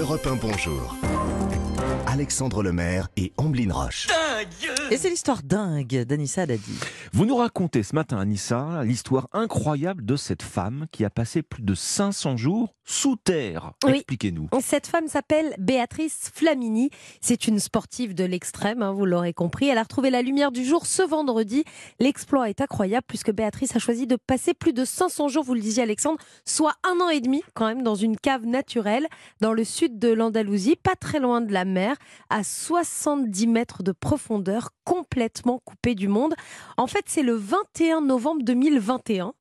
Europe 1 Bonjour. Alexandre Lemaire et Amblin Roche. Et c'est l'histoire dingue d'Anissa Dadi. Vous nous racontez ce matin, Anissa, l'histoire incroyable de cette femme qui a passé plus de 500 jours sous terre. Oui. Expliquez-nous. Cette femme s'appelle Béatrice Flamini. C'est une sportive de l'extrême, hein, vous l'aurez compris. Elle a retrouvé la lumière du jour ce vendredi. L'exploit est incroyable puisque Béatrice a choisi de passer plus de 500 jours, vous le disiez Alexandre, soit un an et demi quand même dans une cave naturelle dans le sud de l'Andalousie, pas très loin de la mer, à 70 mètres de profondeur, complètement coupée du monde. En fait, c'est le 21 novembre 2021.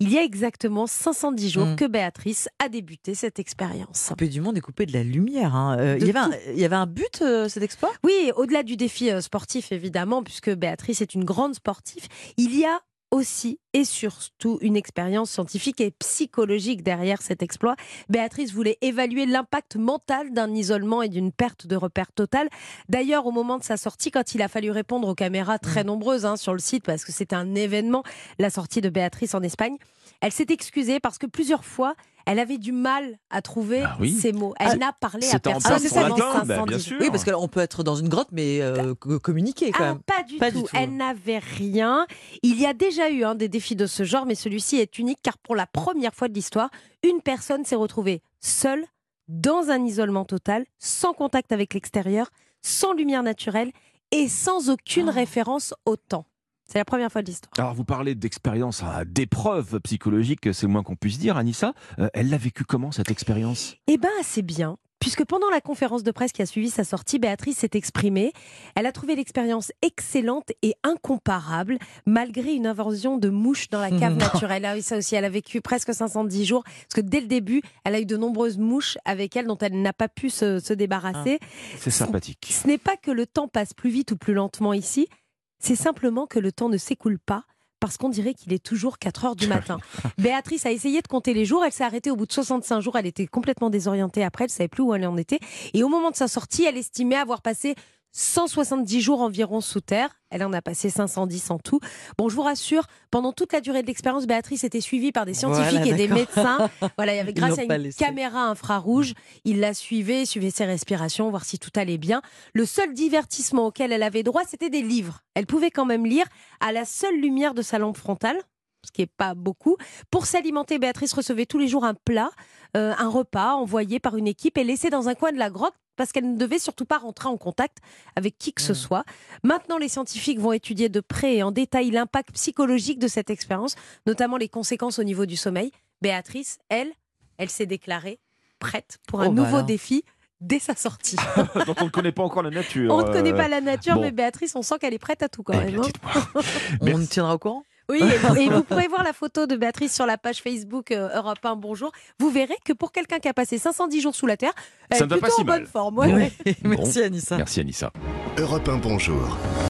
Il y a exactement 510 jours Mm. que Béatrice a débuté cette expérience. Coupé du monde et coupé de la lumière. hein. Euh, De il, y avait un, tout. il y avait un but, euh, cet exploit? Oui, au-delà du défi euh, sportif, évidemment, puisque Béatrice est une grande sportive, il y a aussi et surtout une expérience scientifique et psychologique derrière cet exploit. Béatrice voulait évaluer l'impact mental d'un isolement et d'une perte de repère totale. D'ailleurs, au moment de sa sortie, quand il a fallu répondre aux caméras très nombreuses hein, sur le site, parce que c'était un événement, la sortie de Béatrice en Espagne, elle s'est excusée parce que plusieurs fois, elle avait du mal à trouver Ah oui. ses mots. Elle Ah, n'a parlé à personne c'est ça, bah, 510 bien sûr. Oui, parce qu'on peut être dans une grotte, mais euh, co- communiquer quand Ah, même. pas du Pas tout. du tout. Elle n'avait rien. Il y a déjà eu hein, des défis de ce genre, mais celui-ci est unique car pour la première fois de l'histoire, une personne s'est retrouvée seule dans un isolement total, sans contact avec l'extérieur, sans lumière naturelle et sans aucune Oh. référence au temps. C'est la première fois de l'histoire. Alors, vous parlez d'expérience, hein, d'épreuve psychologique, c'est le moins qu'on puisse dire, Anissa. Euh, elle l'a vécu comment, cette expérience? Eh bien, assez bien. Puisque pendant la conférence de presse qui a suivi sa sortie, Béatrice s'est exprimée. Elle a trouvé l'expérience excellente et incomparable, malgré une invasion de mouches dans la cave naturelle. Ah oui, ça aussi, elle a vécu presque 510 jours. Parce que dès le début, elle a eu de nombreuses mouches avec elle dont elle n'a pas pu se, se débarrasser. C'est sympathique. Ce n'est pas que le temps passe plus vite ou plus lentement ici, c'est simplement que le temps ne s'écoule pas parce qu'on dirait qu'il est toujours 4 heures du matin. Béatrice a essayé de compter les jours, elle s'est arrêtée au bout de 65 jours, elle était complètement désorientée après, elle ne savait plus où elle en était. Et au moment de sa sortie, elle estimait avoir passé 170 jours environ sous terre. Elle en a passé 510 en tout. Bon, je vous rassure, pendant toute la durée de l'expérience, Béatrice était suivie par des scientifiques Voilà, et des médecins. Voilà, il y avait grâce à une laissé. caméra infrarouge, il la suivait, suivait ses respirations, voir si tout allait bien. Le seul divertissement auquel elle avait droit, c'était des livres. Elle pouvait quand même lire à la seule lumière de sa lampe frontale, ce qui n'est pas beaucoup. Pour s'alimenter, Béatrice recevait tous les jours un plat, euh, un repas envoyé par une équipe et laissé dans un coin de la grotte parce qu'elle ne devait surtout pas rentrer en contact avec qui que ce soit. Maintenant, les scientifiques vont étudier de près et en détail l'impact psychologique de cette expérience, notamment les conséquences au niveau du sommeil. Béatrice, elle, elle s'est déclarée prête pour un Oh, nouveau défi dès sa sortie. Donc, on ne connaît pas encore la nature. On ne connaît euh, pas la nature, bon. mais Béatrice, on sent qu'elle est prête à tout quand eh même. bien, hein. On Merci. tiendra au courant Oui, et, et vous pourrez voir la photo de Béatrice sur la page Facebook euh, Europe 1 Bonjour. Vous verrez que pour quelqu'un qui a passé 510 jours sous la terre, elle Ça est pas plutôt si en bonne forme. ouais, ouais. Merci Anissa. Merci, Anissa. Europe 1 Bonjour.